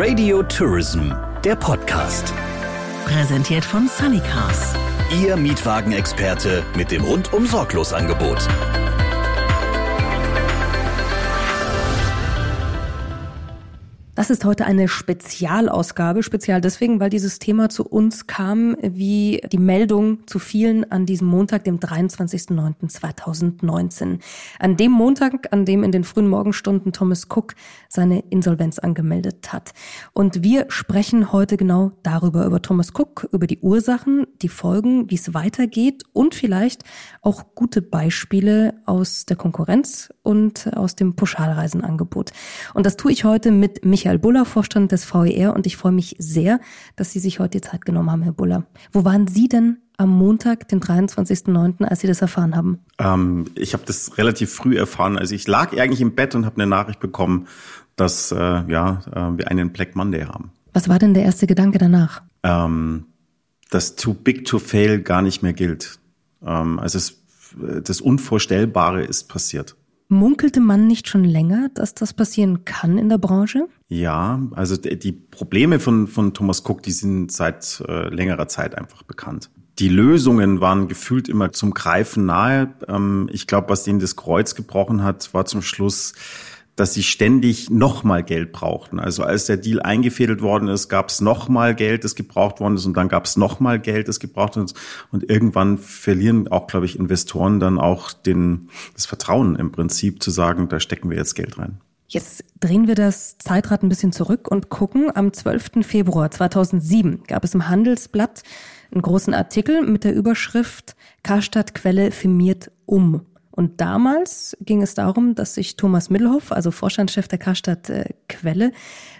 Radio Tourism, der Podcast. Präsentiert von Sunnycars. Ihr Mietwagenexperte mit dem rundum sorglos Angebot. Das ist heute eine Spezialausgabe, spezial deswegen, weil dieses Thema zu uns kam wie die Meldung zu vielen an diesem Montag, dem 23.09.2019. An dem Montag, an dem in den frühen Morgenstunden Thomas Cook seine Insolvenz angemeldet hat. Und wir sprechen heute genau darüber, über Thomas Cook, über die Ursachen, die Folgen, wie es weitergeht und vielleicht auch gute Beispiele aus der Konkurrenz und aus dem Pauschalreisenangebot. Und das tue ich heute mit Michael Michael Buller, Vorstand des VER, und ich freue mich sehr, dass Sie sich heute die Zeit genommen haben, Herr Buller. Wo waren Sie denn am Montag, den 23.09., als Sie das erfahren haben? Ähm, ich habe das relativ früh erfahren. Also ich lag eigentlich im Bett und habe eine Nachricht bekommen, dass äh, ja, äh, wir einen Black Monday haben. Was war denn der erste Gedanke danach? Ähm, dass Too Big to Fail gar nicht mehr gilt. Ähm, also es, das Unvorstellbare ist passiert. Munkelte man nicht schon länger, dass das passieren kann in der Branche? Ja, also die Probleme von, von Thomas Cook, die sind seit äh, längerer Zeit einfach bekannt. Die Lösungen waren gefühlt immer zum Greifen nahe. Ähm, ich glaube, was denen das Kreuz gebrochen hat, war zum Schluss dass sie ständig nochmal Geld brauchten. Also als der Deal eingefädelt worden ist, gab es nochmal Geld, das gebraucht worden ist und dann gab es nochmal Geld, das gebraucht worden ist. Und irgendwann verlieren auch, glaube ich, Investoren dann auch den, das Vertrauen im Prinzip zu sagen, da stecken wir jetzt Geld rein. Jetzt drehen wir das Zeitrad ein bisschen zurück und gucken. Am 12. Februar 2007 gab es im Handelsblatt einen großen Artikel mit der Überschrift Karstadt Quelle firmiert um. Und damals ging es darum, dass sich Thomas Middelhoff, also Vorstandschef der Karstadt äh, Quelle,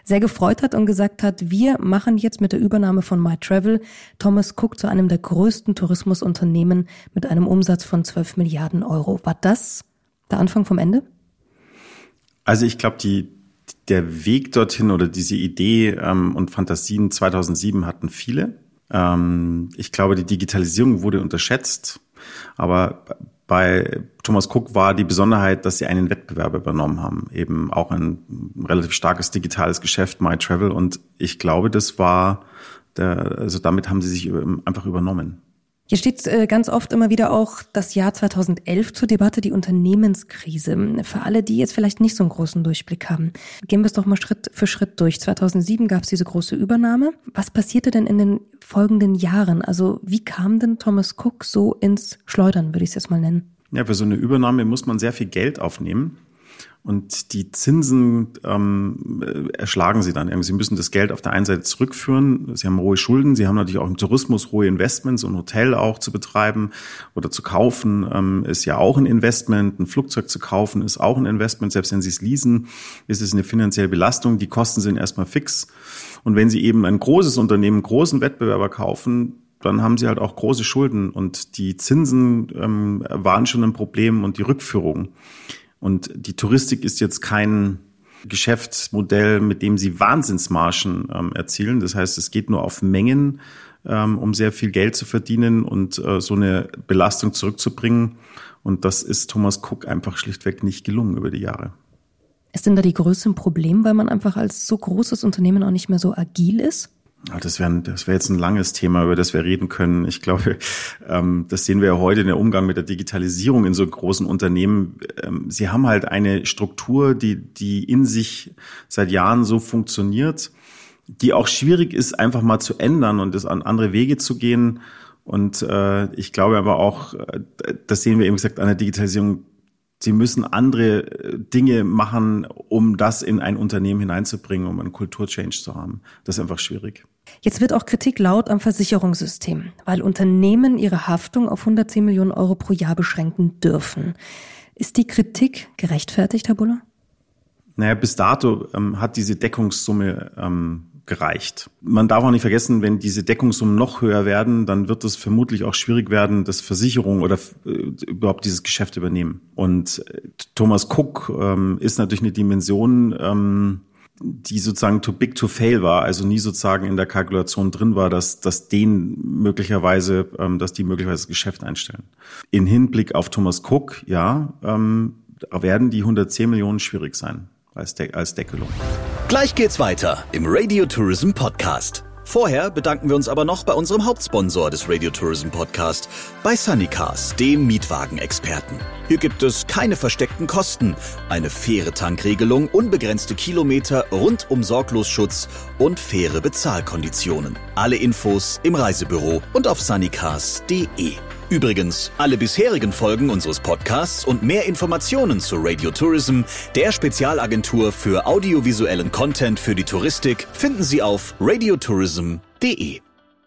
sehr gefreut hat und gesagt hat, wir machen jetzt mit der Übernahme von MyTravel Thomas Cook zu einem der größten Tourismusunternehmen mit einem Umsatz von 12 Milliarden Euro. War das der Anfang vom Ende? Also ich glaube, die, der Weg dorthin oder diese Idee ähm, und Fantasien 2007 hatten viele. Ähm, ich glaube, die Digitalisierung wurde unterschätzt. Aber bei Thomas Cook war die Besonderheit, dass sie einen Wettbewerb übernommen haben, eben auch ein relativ starkes digitales Geschäft, MyTravel. Und ich glaube, das war der, also damit haben sie sich einfach übernommen. Hier steht äh, ganz oft immer wieder auch das Jahr 2011 zur Debatte, die Unternehmenskrise. Für alle, die jetzt vielleicht nicht so einen großen Durchblick haben, gehen wir es doch mal Schritt für Schritt durch. 2007 gab es diese große Übernahme. Was passierte denn in den folgenden Jahren? Also wie kam denn Thomas Cook so ins Schleudern, würde ich es jetzt mal nennen? Ja, für so eine Übernahme muss man sehr viel Geld aufnehmen. Und die Zinsen ähm, erschlagen sie dann. Sie müssen das Geld auf der einen Seite zurückführen. Sie haben hohe Schulden. Sie haben natürlich auch im Tourismus hohe Investments. Ein Hotel auch zu betreiben oder zu kaufen ähm, ist ja auch ein Investment. Ein Flugzeug zu kaufen ist auch ein Investment. Selbst wenn Sie es leasen, ist es eine finanzielle Belastung. Die Kosten sind erstmal fix. Und wenn Sie eben ein großes Unternehmen, großen Wettbewerber kaufen, dann haben sie halt auch große Schulden und die Zinsen ähm, waren schon ein Problem und die Rückführung. Und die Touristik ist jetzt kein Geschäftsmodell, mit dem sie Wahnsinnsmargen ähm, erzielen. Das heißt, es geht nur auf Mengen, ähm, um sehr viel Geld zu verdienen und äh, so eine Belastung zurückzubringen. Und das ist Thomas Cook einfach schlichtweg nicht gelungen über die Jahre. Ist denn da die größte Problem, weil man einfach als so großes Unternehmen auch nicht mehr so agil ist? Das wäre das wär jetzt ein langes Thema, über das wir reden können. Ich glaube, ähm, das sehen wir ja heute in der Umgang mit der Digitalisierung in so großen Unternehmen. Ähm, sie haben halt eine Struktur, die, die in sich seit Jahren so funktioniert, die auch schwierig ist, einfach mal zu ändern und es an andere Wege zu gehen. Und äh, ich glaube aber auch, äh, das sehen wir eben gesagt an der Digitalisierung, Sie müssen andere äh, Dinge machen, um das in ein Unternehmen hineinzubringen, um einen Kulturchange zu haben. Das ist einfach schwierig. Jetzt wird auch Kritik laut am Versicherungssystem, weil Unternehmen ihre Haftung auf 110 Millionen Euro pro Jahr beschränken dürfen. Ist die Kritik gerechtfertigt, Herr Buller? Naja, bis dato ähm, hat diese Deckungssumme ähm, gereicht. Man darf auch nicht vergessen, wenn diese Deckungssummen noch höher werden, dann wird es vermutlich auch schwierig werden, dass Versicherungen oder äh, überhaupt dieses Geschäft übernehmen. Und äh, Thomas Cook ähm, ist natürlich eine Dimension, ähm, die sozusagen too big to fail war, also nie sozusagen in der Kalkulation drin war, dass, dass den möglicherweise, ähm, dass die möglicherweise das Geschäft einstellen. In Hinblick auf Thomas Cook, ja, ähm, werden die 110 Millionen schwierig sein als, De als Deckelung. Gleich geht's weiter im Radio Tourism Podcast. Vorher bedanken wir uns aber noch bei unserem Hauptsponsor des Radio Tourism Podcast, bei Sunnycars, dem Mietwagenexperten. Hier gibt es keine versteckten Kosten, eine faire Tankregelung, unbegrenzte Kilometer, rundum Sorglosschutz und faire Bezahlkonditionen. Alle Infos im Reisebüro und auf sunnycars.de. Übrigens, alle bisherigen Folgen unseres Podcasts und mehr Informationen zu Radio Tourism, der Spezialagentur für audiovisuellen Content für die Touristik, finden Sie auf radiotourism.de.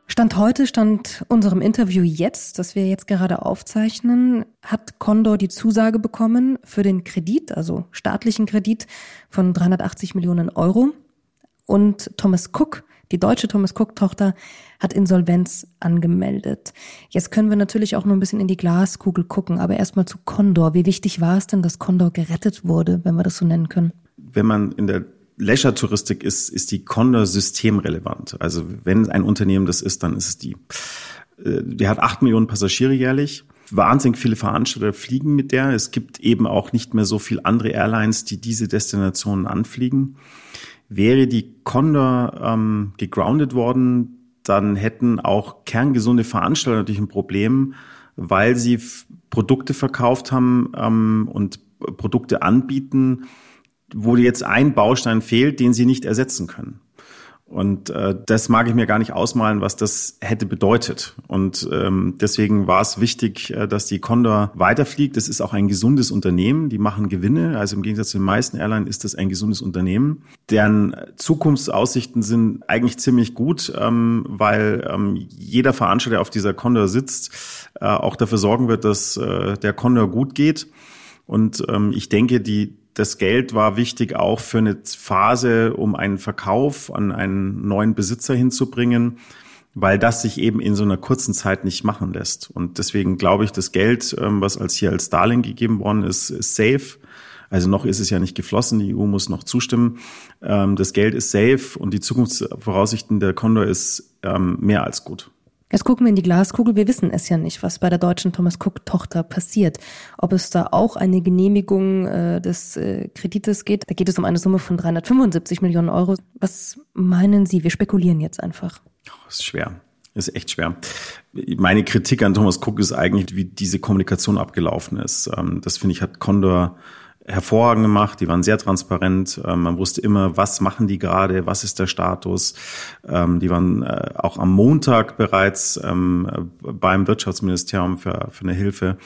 Stand heute, stand unserem Interview jetzt, das wir jetzt gerade aufzeichnen, hat Condor die Zusage bekommen für den Kredit, also staatlichen Kredit von 380 Millionen Euro. Und Thomas Cook, die deutsche Thomas Cook-Tochter, hat Insolvenz angemeldet. Jetzt können wir natürlich auch nur ein bisschen in die Glaskugel gucken, aber erstmal zu Condor. Wie wichtig war es denn, dass Condor gerettet wurde, wenn wir das so nennen können? Wenn man in der Leisure-Touristik ist, ist die Condor systemrelevant. Also wenn ein Unternehmen das ist, dann ist es die. Äh, die hat acht Millionen Passagiere jährlich. Wahnsinnig viele Veranstalter fliegen mit der. Es gibt eben auch nicht mehr so viele andere Airlines, die diese Destinationen anfliegen. Wäre die Condor ähm, gegroundet worden, dann hätten auch kerngesunde Veranstalter natürlich ein Problem, weil sie Produkte verkauft haben ähm, und Produkte anbieten, wo jetzt ein Baustein fehlt, den sie nicht ersetzen können. Und äh, das mag ich mir gar nicht ausmalen, was das hätte bedeutet. Und ähm, deswegen war es wichtig, äh, dass die Condor weiterfliegt. Das ist auch ein gesundes Unternehmen. Die machen Gewinne. Also im Gegensatz zu den meisten Airlines ist das ein gesundes Unternehmen. Deren Zukunftsaussichten sind eigentlich ziemlich gut, ähm, weil ähm, jeder Veranstalter, der auf dieser Condor sitzt, äh, auch dafür sorgen wird, dass äh, der Condor gut geht. Und ähm, ich denke, die das Geld war wichtig auch für eine Phase, um einen Verkauf an einen neuen Besitzer hinzubringen, weil das sich eben in so einer kurzen Zeit nicht machen lässt. Und deswegen glaube ich, das Geld, ähm, was als hier als Darlehen gegeben worden ist, ist safe. Also noch ist es ja nicht geflossen, die EU muss noch zustimmen. Ähm, das Geld ist safe und die Zukunftsvoraussichten der Condor ist ähm, mehr als gut. Jetzt gucken wir in die Glaskugel. Wir wissen es ja nicht, was bei der deutschen Thomas Cook-Tochter passiert. Ob es da auch eine Genehmigung äh, des äh, Kredites geht. Da geht es um eine Summe von 375 Millionen Euro. Was meinen Sie? Wir spekulieren jetzt einfach. Oh, ist schwer. Ist echt schwer. Meine Kritik an Thomas Cook ist eigentlich, wie diese Kommunikation abgelaufen ist. Ähm, das finde ich, hat Condor hervorragend gemacht, die waren sehr transparent, ähm, man wusste immer, was machen die gerade, was ist der Status. Ähm, die waren äh, auch am Montag bereits ähm, beim Wirtschaftsministerium für, für eine Hilfe.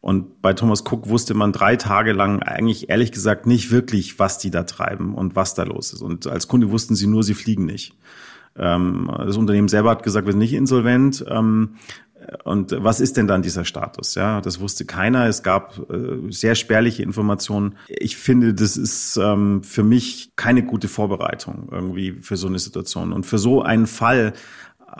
Und bei Thomas Cook wusste man drei Tage lang eigentlich ehrlich gesagt nicht wirklich, was die da treiben und was da los ist. Und als Kunde wussten sie nur, sie fliegen nicht. Das Unternehmen selber hat gesagt, wir sind nicht insolvent. Und was ist denn dann dieser Status? Ja, das wusste keiner. Es gab äh, sehr spärliche Informationen. Ich finde, das ist ähm, für mich keine gute Vorbereitung irgendwie für so eine Situation. Und für so einen Fall,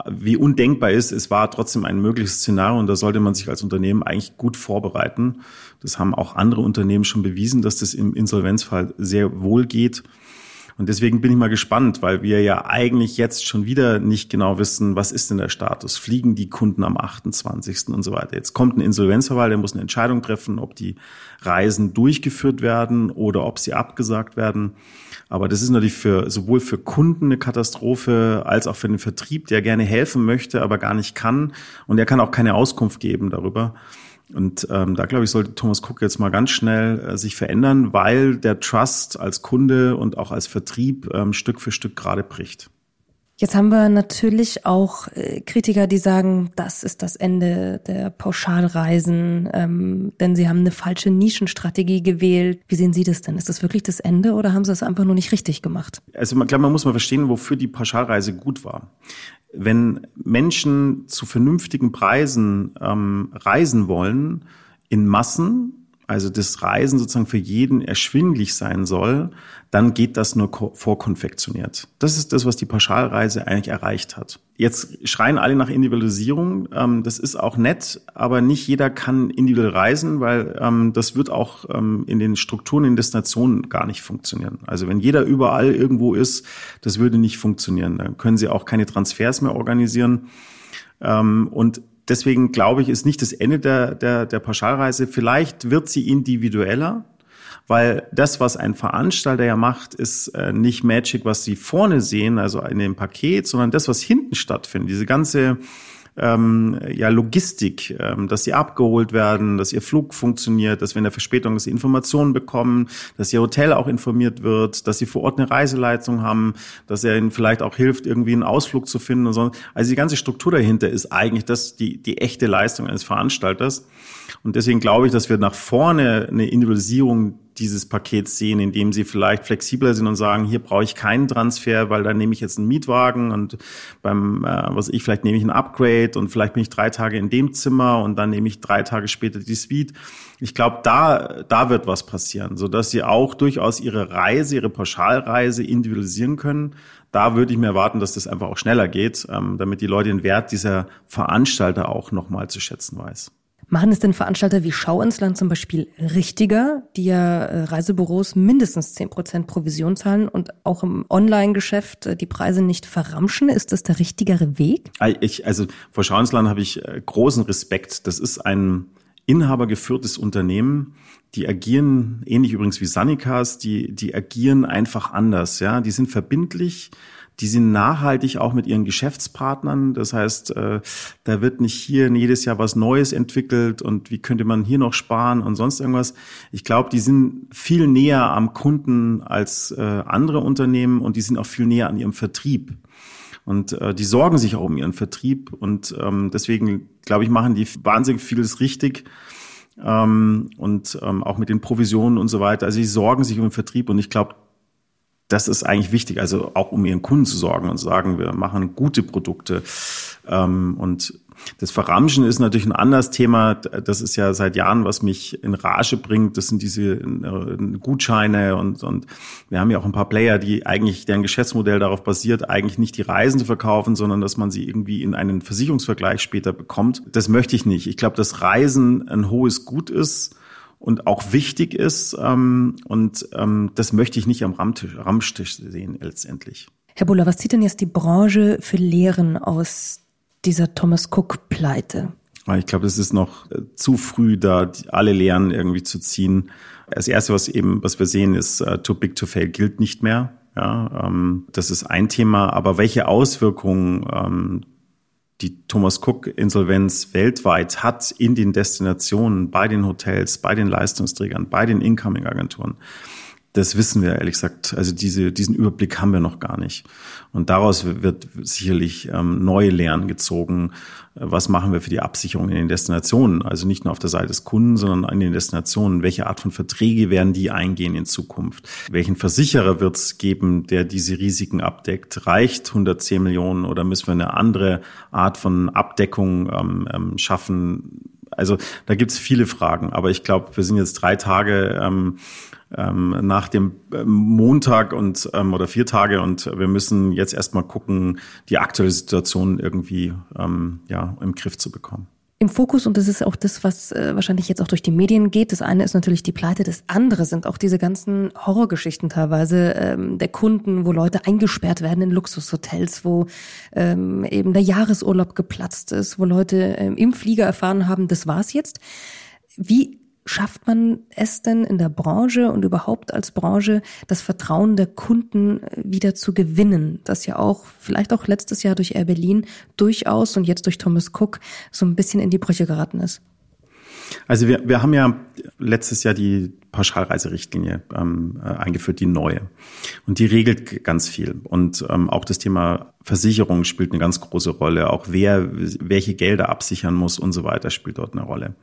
wie undenkbar ist, es war trotzdem ein mögliches Szenario und da sollte man sich als Unternehmen eigentlich gut vorbereiten. Das haben auch andere Unternehmen schon bewiesen, dass das im Insolvenzfall sehr wohl geht. Und deswegen bin ich mal gespannt, weil wir ja eigentlich jetzt schon wieder nicht genau wissen, was ist denn der Status? Fliegen die Kunden am 28. und so weiter? Jetzt kommt ein Insolvenzverwalter, der muss eine Entscheidung treffen, ob die Reisen durchgeführt werden oder ob sie abgesagt werden. Aber das ist natürlich für, sowohl für Kunden eine Katastrophe als auch für den Vertrieb, der gerne helfen möchte, aber gar nicht kann. Und er kann auch keine Auskunft geben darüber. Und ähm, da glaube ich, sollte Thomas Cook jetzt mal ganz schnell äh, sich verändern, weil der Trust als Kunde und auch als Vertrieb ähm, Stück für Stück gerade bricht. Jetzt haben wir natürlich auch äh, Kritiker, die sagen, das ist das Ende der Pauschalreisen, ähm, denn sie haben eine falsche Nischenstrategie gewählt. Wie sehen Sie das denn? Ist das wirklich das Ende oder haben Sie es einfach nur nicht richtig gemacht? Also man, klar, man muss mal verstehen, wofür die Pauschalreise gut war wenn Menschen zu vernünftigen Preisen ähm, reisen wollen, in Massen, also das Reisen sozusagen für jeden erschwinglich sein soll, dann geht das nur vorkonfektioniert. Das ist das, was die Pauschalreise eigentlich erreicht hat. Jetzt schreien alle nach Individualisierung. Ähm, das ist auch nett, aber nicht jeder kann individuell reisen, weil ähm, das wird auch ähm, in den Strukturen in Destinationen gar nicht funktionieren. Also wenn jeder überall irgendwo ist, das würde nicht funktionieren. Dann können sie auch keine Transfers mehr organisieren. Und deswegen glaube ich, ist nicht das Ende der, der, der Pauschalreise. Vielleicht wird sie individueller, weil das, was ein Veranstalter ja macht, ist äh, nicht Magic, was sie vorne sehen, also in dem Paket, sondern das, was hinten stattfindet. Diese ganze ähm, ja, Logistik, ähm, dass sie abgeholt werden, dass ihr Flug funktioniert, dass wir in der Verspätung dass sie Informationen bekommen, dass ihr Hotel auch informiert wird, dass sie vor Ort eine Reiseleitung haben, dass er ihnen vielleicht auch hilft, irgendwie einen Ausflug zu finden und so. Also die ganze Struktur dahinter ist eigentlich das die, die echte Leistung eines Veranstalters. Und deswegen glaube ich, dass wir nach vorne eine Individualisierung dieses Pakets sehen, indem sie vielleicht flexibler sind und sagen, hier brauche ich keinen Transfer, weil dann nehme ich jetzt einen Mietwagen und beim, äh, was ich, vielleicht nehme ich ein Upgrade und vielleicht bin ich drei Tage in dem Zimmer und dann nehme ich drei Tage später die Suite. Ich glaube, da, da wird was passieren, so dass sie auch durchaus ihre Reise, ihre Pauschalreise individualisieren können. Da würde ich mir erwarten, dass das einfach auch schneller geht, ähm, damit die Leute den Wert dieser Veranstalter auch nochmal zu schätzen weiß. Machen es denn Veranstalter wie Schau ins Land zum Beispiel richtiger, die ja äh, Reisebüros mindestens zehn Prozent Provision zahlen und auch im Online-Geschäft äh, die Preise nicht verramschen? Ist das der richtigere Weg? Ich, also vor Schau ins Land habe ich äh, großen Respekt. Das ist ein inhabergeführtes Unternehmen. Die agieren ähnlich übrigens wie Sanikas, die, die agieren einfach anders. Ja, die sind verbindlich die sind nachhaltig auch mit ihren Geschäftspartnern. Das heißt, äh, da wird nicht hier jedes Jahr was Neues entwickelt und wie könnte man hier noch sparen und sonst irgendwas. Ich glaube, die sind viel näher am Kunden als äh, andere Unternehmen und die sind auch viel näher an ihrem Vertrieb. Und äh, die sorgen sich auch um ihren Vertrieb und ähm, deswegen, glaube ich, machen die wahnsinnig vieles richtig. Ähm, und ähm, auch mit den Provisionen und so weiter. Also sie sorgen sich um den Vertrieb und ich glaube, das ist eigentlich wichtig, also auch um ihren Kunden zu sorgen und zu sagen, wir machen gute Produkte. Ähm, und das Verramschen ist natürlich ein anderes Thema. Das ist ja seit Jahren, was mich in Rage bringt. Das sind diese äh, Gutscheine und, und wir haben ja auch ein paar Player, die eigentlich, deren Geschäftsmodell darauf basiert, eigentlich nicht die Reisen zu verkaufen, sondern dass man sie irgendwie in einen Versicherungsvergleich später bekommt. Das möchte ich nicht. Ich glaube, dass Reisen ein hohes Gut ist und auch wichtig ist. Ähm, und ähm, das möchte ich nicht am Rammtisch, Rammstisch sehen letztendlich. Herr Buller, was zieht denn jetzt die Branche für Lehren aus dieser Thomas Cook-Pleite? Ich glaube, es ist noch äh, zu früh, da alle Lehren irgendwie zu ziehen. Das erste, was eben, was wir sehen, ist, uh, too big to fail gilt nicht mehr. Ja, ähm, das ist ein Thema. Aber welche Auswirkungen ähm, die Thomas Cook Insolvenz weltweit hat in den Destinationen, bei den Hotels, bei den Leistungsträgern, bei den Incoming Agenturen. Das wissen wir ehrlich gesagt. Also diese, diesen Überblick haben wir noch gar nicht. Und daraus wird sicherlich ähm, neue Lehren gezogen. Was machen wir für die Absicherung in den Destinationen? Also nicht nur auf der Seite des Kunden, sondern in den Destinationen. Welche Art von Verträge werden die eingehen in Zukunft? Welchen Versicherer wird es geben, der diese Risiken abdeckt? Reicht 110 Millionen oder müssen wir eine andere Art von Abdeckung ähm, ähm, schaffen? Also da gibt es viele Fragen, aber ich glaube, wir sind jetzt drei Tage ähm, ähm, nach dem äh, Montag und ähm, oder vier Tage und wir müssen jetzt erstmal gucken, die aktuelle Situation irgendwie ähm, ja im Griff zu bekommen. Im Fokus, und das ist auch das, was äh, wahrscheinlich jetzt auch durch die Medien geht, das eine ist natürlich die Pleite, das andere sind auch diese ganzen Horrorgeschichten teilweise ähm, der Kunden, wo Leute eingesperrt werden in Luxushotels, wo ähm, eben der Jahresurlaub geplatzt ist, wo Leute ähm, im Flieger erfahren haben, das war's jetzt. Wie schafft man es denn in der Branche und überhaupt als Branche, das Vertrauen der Kunden äh, wieder zu gewinnen? Das ja auch, vielleicht auch letztes Jahr durch Air Berlin durchaus und jetzt durch Thomas Cook so ein bisschen in die Brüche geraten ist. Also wir, wir haben ja letztes Jahr die Pauschalreiserichtlinie ähm, äh, eingeführt, die neue. Und die regelt ganz viel. Und ähm, auch das Thema Versicherung spielt eine ganz große Rolle. Auch wer welche Gelder absichern muss und so weiter spielt dort eine Rolle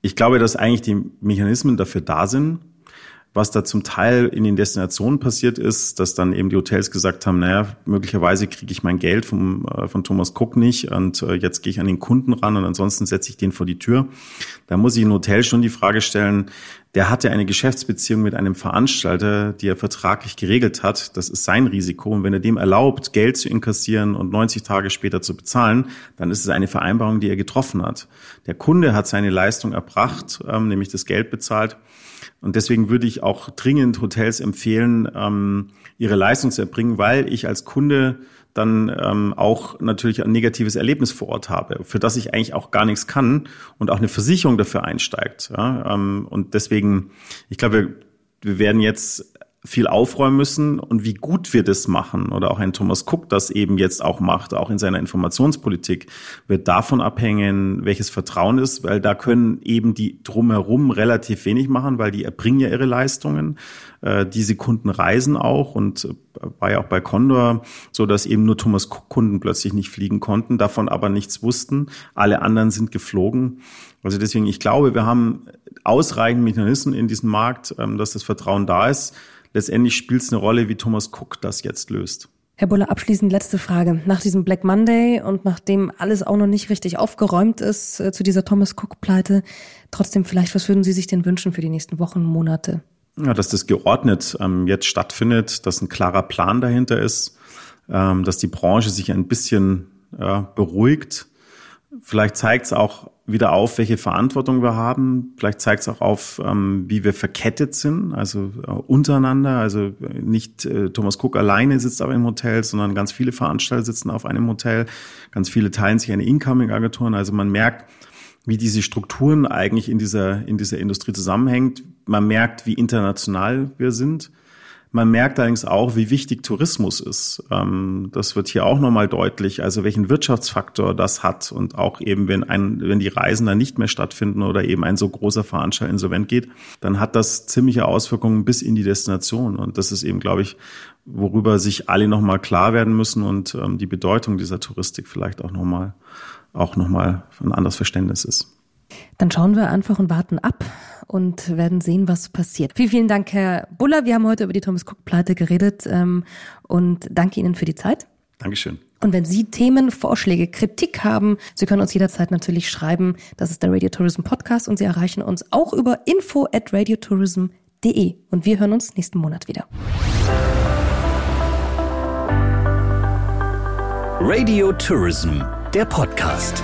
ich glaube, dass eigentlich die Mechanismen dafür da sind. Was da zum Teil in den Destinationen passiert ist, dass dann eben die Hotels gesagt haben, naja, möglicherweise kriege ich mein Geld vom, äh, von Thomas Cook nicht und äh, jetzt gehe ich an den Kunden ran und ansonsten setze ich den vor die Tür. Da muss ich ein Hotel schon die Frage stellen, der hatte eine Geschäftsbeziehung mit einem Veranstalter, die er vertraglich geregelt hat. Das ist sein Risiko. Und wenn er dem erlaubt, Geld zu inkassieren und 90 Tage später zu bezahlen, dann ist es eine Vereinbarung, die er getroffen hat. Der Kunde hat seine Leistung erbracht, ähm, nämlich das Geld bezahlt. Und deswegen würde ich auch dringend Hotels empfehlen, ähm, ihre Leistung zu erbringen, weil ich als Kunde dann ähm, auch natürlich ein negatives Erlebnis vor Ort habe, für das ich eigentlich auch gar nichts kann und auch eine Versicherung dafür einsteigt. Ja? Ähm, und deswegen, ich glaube, wir werden jetzt viel aufräumen müssen und wie gut wir das machen oder auch ein Thomas Cook das eben jetzt auch macht, auch in seiner Informationspolitik, wird davon abhängen, welches Vertrauen ist, weil da können eben die drumherum relativ wenig machen, weil die erbringen ja ihre Leistungen. Äh, diese Kunden reisen auch und äh, war ja auch bei Condor so, dass eben nur Thomas Cook Kunden plötzlich nicht fliegen konnten, davon aber nichts wussten. Alle anderen sind geflogen. Also deswegen, ich glaube, wir haben ausreichend Mechanismen in diesem Markt, ähm, dass das Vertrauen da ist letztendlich spielt es eine Rolle, wie Thomas Cook das jetzt löst. Herr Buller, abschließend letzte Frage. Nach diesem Black Monday und nachdem alles auch noch nicht richtig aufgeräumt ist äh, zu dieser Thomas Cook-Pleite, trotzdem vielleicht, was würden Sie sich denn wünschen für die nächsten Wochen, Monate? Ja, dass das geordnet ähm, jetzt stattfindet, dass ein klarer Plan dahinter ist, ähm, dass die Branche sich ein bisschen äh, beruhigt. Vielleicht zeigt es auch wieder auf, welche Verantwortung wir haben. Vielleicht zeigt es auch auf, ähm, wie wir verkettet sind, also äh, untereinander. Also äh, nicht äh, Thomas Cook alleine sitzt auf einem Hotel, sondern ganz viele Veranstalter sitzen auf einem Hotel. Ganz viele teilen sich eine Incoming-Agenturen. Also man merkt, wie diese Strukturen eigentlich in dieser, in dieser Industrie zusammenhängt. Man merkt, wie international wir sind. Man merkt allerdings auch, wie wichtig Tourismus ist. Ähm, das wird hier auch nochmal deutlich, also welchen Wirtschaftsfaktor das hat und auch eben, wenn ein, wenn die Reisen dann nicht mehr stattfinden oder eben ein so großer Veranstalter insolvent geht, dann hat das ziemliche Auswirkungen bis in die Destination. Und das ist eben, glaube ich, worüber sich alle nochmal klar werden müssen und ähm, die Bedeutung dieser Touristik vielleicht auch nochmal, auch nochmal ein anderes Verständnis ist. Dann schauen wir einfach und warten ab und werden sehen, was passiert. Vielen, vielen Dank, Herr Buller. Wir haben heute über die Thomas Cook-Pleite geredet ähm, und danke Ihnen für die Zeit. Dankeschön. Und wenn Sie Themen, Vorschläge, Kritik haben, Sie können uns jederzeit natürlich schreiben. Das ist der Radio Tourism Podcast und Sie erreichen uns auch über info at radiotourism.de. Und wir hören uns nächsten Monat wieder. Radio Tourism, der Podcast.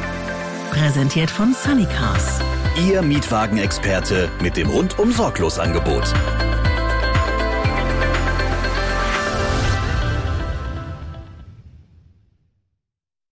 Präsentiert von Sunnycars. Ihr Mietwagenexperte mit dem rundum sorglos Angebot.